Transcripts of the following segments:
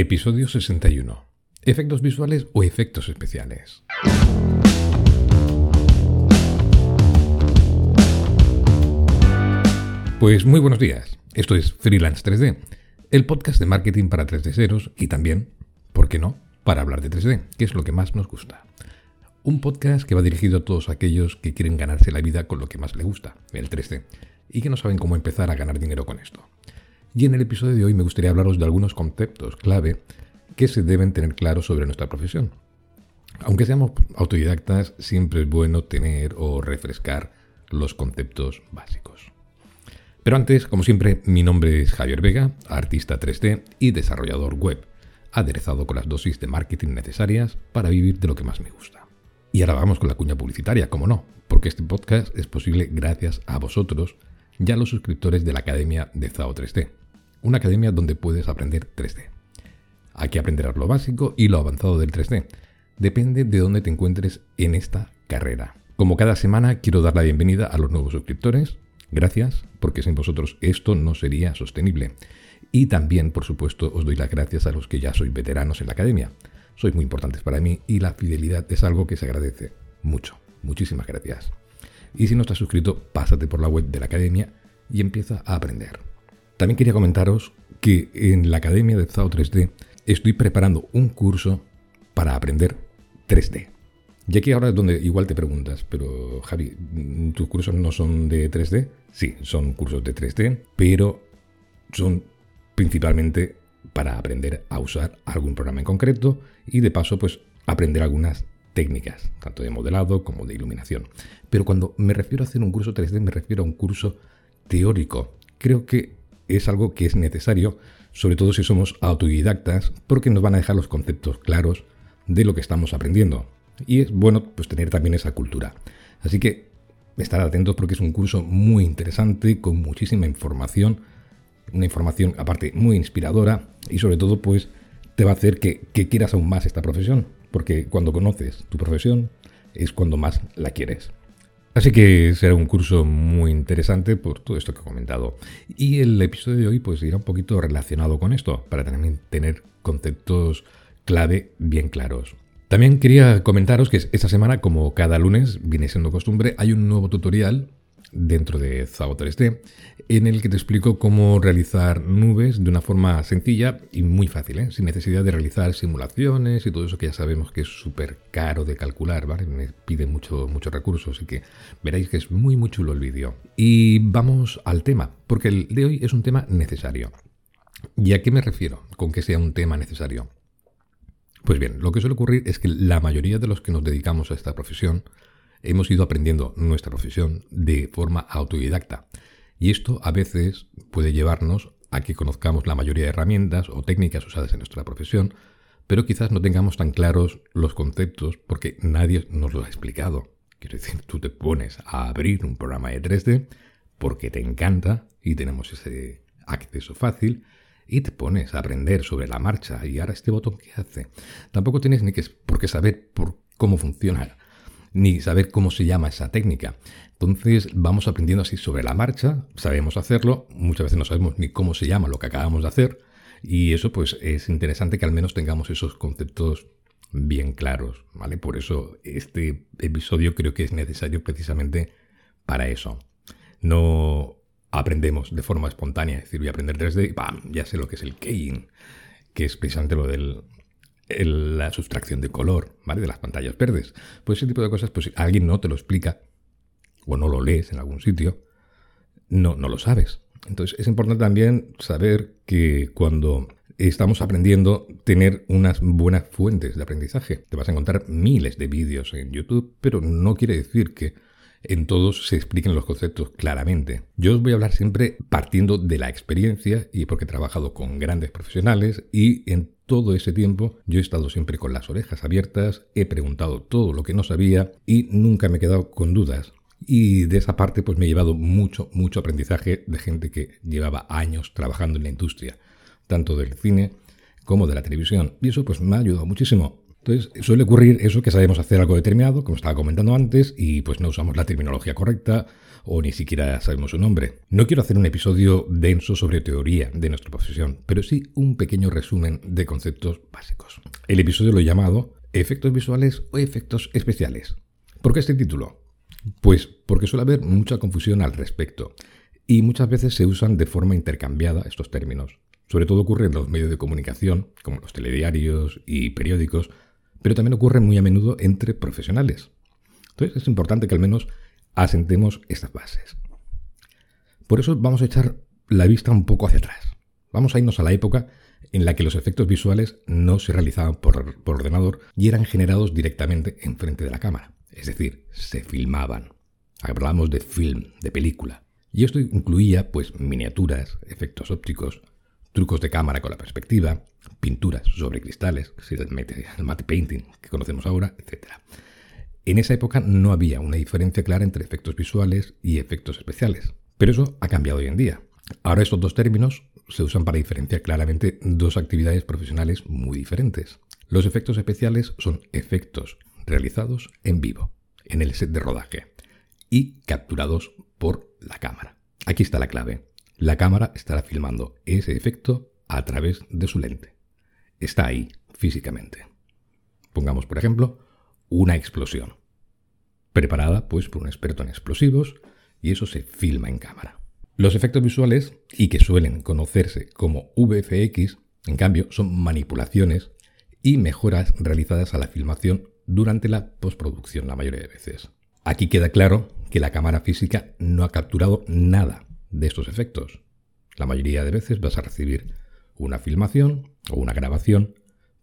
Episodio 61. ¿Efectos visuales o efectos especiales? Pues muy buenos días. Esto es Freelance 3D, el podcast de marketing para 3D ceros y también, ¿por qué no?, para hablar de 3D, que es lo que más nos gusta. Un podcast que va dirigido a todos aquellos que quieren ganarse la vida con lo que más les gusta, el 3D, y que no saben cómo empezar a ganar dinero con esto. Y en el episodio de hoy me gustaría hablaros de algunos conceptos clave que se deben tener claros sobre nuestra profesión. Aunque seamos autodidactas, siempre es bueno tener o refrescar los conceptos básicos. Pero antes, como siempre, mi nombre es Javier Vega, artista 3D y desarrollador web, aderezado con las dosis de marketing necesarias para vivir de lo que más me gusta. Y ahora vamos con la cuña publicitaria, como no, porque este podcast es posible gracias a vosotros ya los suscriptores de la Academia de ZAO 3D, una academia donde puedes aprender 3D. Aquí aprenderás lo básico y lo avanzado del 3D. Depende de dónde te encuentres en esta carrera. Como cada semana, quiero dar la bienvenida a los nuevos suscriptores. Gracias, porque sin vosotros esto no sería sostenible. Y también, por supuesto, os doy las gracias a los que ya sois veteranos en la academia. Sois muy importantes para mí y la fidelidad es algo que se agradece mucho. Muchísimas gracias. Y si no estás suscrito, pásate por la web de la academia y empieza a aprender. También quería comentaros que en la academia de ZAO 3D estoy preparando un curso para aprender 3D. Y aquí ahora es donde igual te preguntas, pero Javi, ¿tus cursos no son de 3D? Sí, son cursos de 3D, pero son principalmente para aprender a usar algún programa en concreto y de paso pues aprender algunas técnicas, tanto de modelado como de iluminación. Pero cuando me refiero a hacer un curso 3D, me refiero a un curso teórico. Creo que es algo que es necesario, sobre todo si somos autodidactas, porque nos van a dejar los conceptos claros de lo que estamos aprendiendo. Y es bueno pues tener también esa cultura. Así que estar atentos porque es un curso muy interesante, con muchísima información, una información aparte muy inspiradora y sobre todo pues te va a hacer que, que quieras aún más esta profesión porque cuando conoces tu profesión es cuando más la quieres. Así que será un curso muy interesante por todo esto que he comentado. Y el episodio de hoy pues irá un poquito relacionado con esto, para también tener conceptos clave bien claros. También quería comentaros que esta semana, como cada lunes viene siendo costumbre, hay un nuevo tutorial dentro de ZAO 3D, en el que te explico cómo realizar nubes de una forma sencilla y muy fácil, ¿eh? sin necesidad de realizar simulaciones y todo eso que ya sabemos que es súper caro de calcular, ¿vale? Me pide mucho, muchos recursos, así que veréis que es muy, muy chulo el vídeo. Y vamos al tema, porque el de hoy es un tema necesario. ¿Y a qué me refiero con que sea un tema necesario? Pues bien, lo que suele ocurrir es que la mayoría de los que nos dedicamos a esta profesión hemos ido aprendiendo nuestra profesión de forma autodidacta. Y esto a veces puede llevarnos a que conozcamos la mayoría de herramientas o técnicas usadas en nuestra profesión, pero quizás no tengamos tan claros los conceptos porque nadie nos lo ha explicado. Quiero decir, tú te pones a abrir un programa de 3D porque te encanta y tenemos ese acceso fácil y te pones a aprender sobre la marcha y ahora este botón qué hace. Tampoco tienes ni que saber por cómo funciona ni saber cómo se llama esa técnica. Entonces vamos aprendiendo así sobre la marcha, sabemos hacerlo, muchas veces no sabemos ni cómo se llama lo que acabamos de hacer y eso pues es interesante que al menos tengamos esos conceptos bien claros, ¿vale? Por eso este episodio creo que es necesario precisamente para eso. No aprendemos de forma espontánea, es decir, voy a aprender 3D y ¡pam! ya sé lo que es el keying, que es precisamente lo del la sustracción de color, ¿vale? De las pantallas verdes. Pues ese tipo de cosas, pues si alguien no te lo explica o no lo lees en algún sitio, no, no lo sabes. Entonces es importante también saber que cuando estamos aprendiendo, tener unas buenas fuentes de aprendizaje. Te vas a encontrar miles de vídeos en YouTube, pero no quiere decir que en todos se expliquen los conceptos claramente. Yo os voy a hablar siempre partiendo de la experiencia y porque he trabajado con grandes profesionales y en todo ese tiempo yo he estado siempre con las orejas abiertas, he preguntado todo lo que no sabía y nunca me he quedado con dudas. Y de esa parte pues me he llevado mucho, mucho aprendizaje de gente que llevaba años trabajando en la industria, tanto del cine como de la televisión. Y eso pues me ha ayudado muchísimo. Entonces, suele ocurrir eso que sabemos hacer algo determinado, como estaba comentando antes, y pues no usamos la terminología correcta o ni siquiera sabemos su nombre. No quiero hacer un episodio denso sobre teoría de nuestra profesión, pero sí un pequeño resumen de conceptos básicos. El episodio lo he llamado Efectos visuales o efectos especiales. ¿Por qué este título? Pues porque suele haber mucha confusión al respecto y muchas veces se usan de forma intercambiada estos términos. Sobre todo ocurre en los medios de comunicación, como los telediarios y periódicos, pero también ocurre muy a menudo entre profesionales. Entonces es importante que al menos asentemos estas bases. Por eso vamos a echar la vista un poco hacia atrás. Vamos a irnos a la época en la que los efectos visuales no se realizaban por, por ordenador y eran generados directamente enfrente de la cámara. Es decir, se filmaban. Hablamos de film, de película. Y esto incluía pues miniaturas, efectos ópticos, trucos de cámara con la perspectiva, pinturas sobre cristales, el matte painting que conocemos ahora, etc. En esa época no había una diferencia clara entre efectos visuales y efectos especiales, pero eso ha cambiado hoy en día. Ahora estos dos términos se usan para diferenciar claramente dos actividades profesionales muy diferentes. Los efectos especiales son efectos realizados en vivo, en el set de rodaje, y capturados por la cámara. Aquí está la clave. La cámara estará filmando ese efecto a través de su lente. Está ahí, físicamente. Pongamos, por ejemplo, una explosión. Preparada, pues, por un experto en explosivos, y eso se filma en cámara. Los efectos visuales, y que suelen conocerse como VFX, en cambio, son manipulaciones y mejoras realizadas a la filmación durante la postproducción la mayoría de veces. Aquí queda claro que la cámara física no ha capturado nada de estos efectos. La mayoría de veces vas a recibir una filmación o una grabación,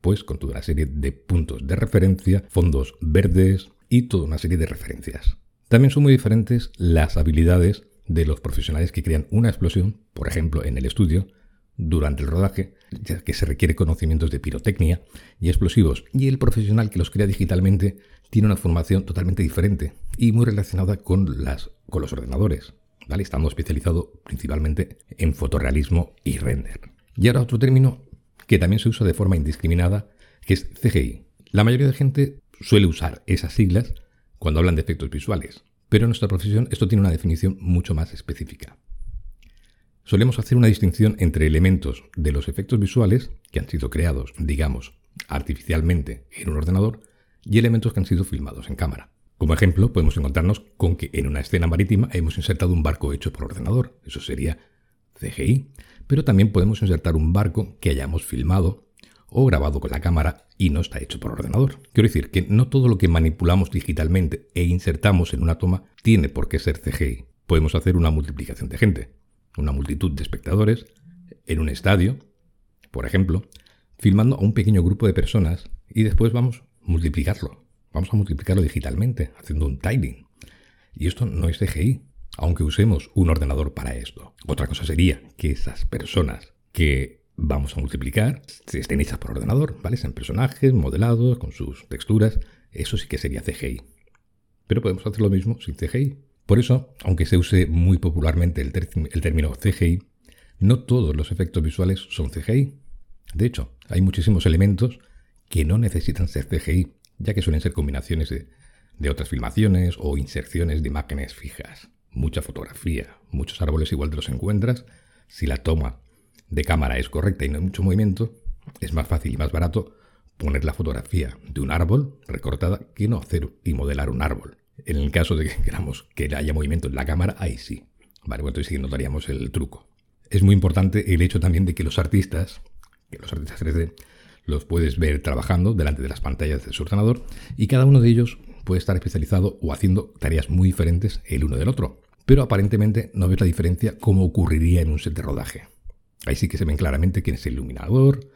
pues con toda una serie de puntos de referencia, fondos verdes y toda una serie de referencias. También son muy diferentes las habilidades de los profesionales que crean una explosión, por ejemplo en el estudio, durante el rodaje, ya que se requiere conocimientos de pirotecnia y explosivos, y el profesional que los crea digitalmente tiene una formación totalmente diferente y muy relacionada con, los ordenadores, estando especializado principalmente en fotorrealismo y render. Y ahora otro término que también se usa de forma indiscriminada, que es CGI. La mayoría de gente suele usar esas siglas cuando hablan de efectos visuales, pero en nuestra profesión esto tiene una definición mucho más específica. Solemos hacer una distinción entre elementos de los efectos visuales que han sido creados, digamos, artificialmente en un ordenador y elementos que han sido filmados en cámara. Como ejemplo, podemos encontrarnos con que en una escena marítima hemos insertado un barco hecho por ordenador, eso sería CGI, pero también podemos insertar un barco que hayamos filmado o grabado con la cámara y no está hecho por ordenador. Quiero decir que no todo lo que manipulamos digitalmente e insertamos en una toma tiene por qué ser CGI. Podemos hacer una multiplicación de gente una multitud de espectadores en un estadio, por ejemplo, filmando a un pequeño grupo de personas y después vamos a multiplicarlo. Vamos a multiplicarlo digitalmente, haciendo un tiling. Y esto no es CGI, aunque usemos un ordenador para esto. Otra cosa sería que esas personas que vamos a multiplicar estén hechas por ordenador, ¿vale? Sean personajes modelados, con sus texturas. Eso sí que sería CGI. Pero podemos hacer lo mismo sin CGI. Por eso, aunque se use muy popularmente el, término CGI, no todos los efectos visuales son CGI. De hecho, hay muchísimos elementos que no necesitan ser CGI, ya que suelen ser combinaciones de, de otras filmaciones o inserciones de imágenes fijas. Mucha fotografía, muchos árboles igual te los encuentras. Si la toma de cámara es correcta y no hay mucho movimiento, es más fácil y más barato poner la fotografía de un árbol recortada que no hacer y modelar un árbol. En el caso de que queramos que haya movimiento en la cámara, ahí sí. Vale, bueno, entonces sí notaríamos el truco. Es muy importante el hecho también de que los artistas, que los artistas 3D, los puedes ver trabajando delante de las pantallas de su ordenador y cada uno de ellos puede estar especializado o haciendo tareas muy diferentes el uno del otro. Pero aparentemente no ves la diferencia como ocurriría en un set de rodaje. Ahí sí que se ven claramente quién es el iluminador,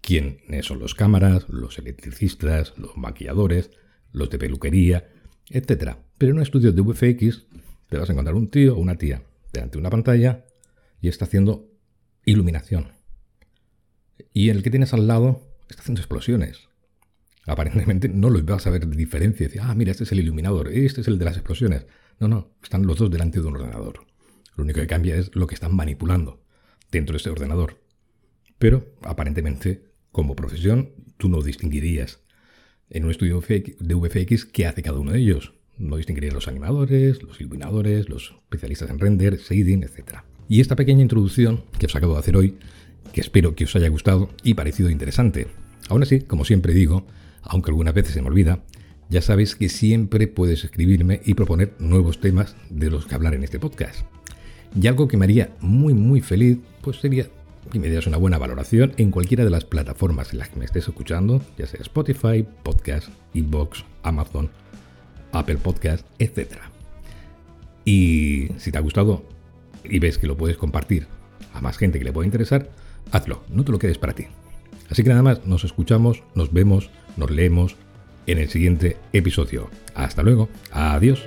quiénes son los cámaras, los electricistas, los maquilladores, los de peluquería, etc. Pero en un estudio de VFX te vas a encontrar un tío o una tía delante de una pantalla y está haciendo iluminación. Y el que tienes al lado está haciendo explosiones. Aparentemente no lo vas a ver de diferencia. Ah, mira, este es el iluminador, este es el de las explosiones. No, no, están los dos delante de un ordenador. Lo único que cambia es lo que están manipulando dentro de ese ordenador. Pero aparentemente, como profesión, tú no distinguirías en un estudio de VFX qué hace cada uno de ellos. No distinguiría los animadores, los iluminadores, los especialistas en render, shading, etc. Y esta pequeña introducción que os acabo de hacer hoy, que espero que os haya gustado y parecido interesante. Aún así, como siempre digo, aunque algunas veces se me olvida, ya sabes que siempre puedes escribirme y proponer nuevos temas de los que hablar en este podcast. Y algo que me haría muy muy feliz, pues sería que me dieras una buena valoración en cualquiera de las plataformas en las que me estés escuchando, ya sea Spotify, Podcast, Inbox, Amazon, Apple Podcast, etc. Y si te ha gustado y ves que lo puedes compartir a más gente que le pueda interesar, hazlo, no te lo quedes para ti. Así que nada más, nos escuchamos, nos vemos, nos leemos en el siguiente episodio. Hasta luego, adiós.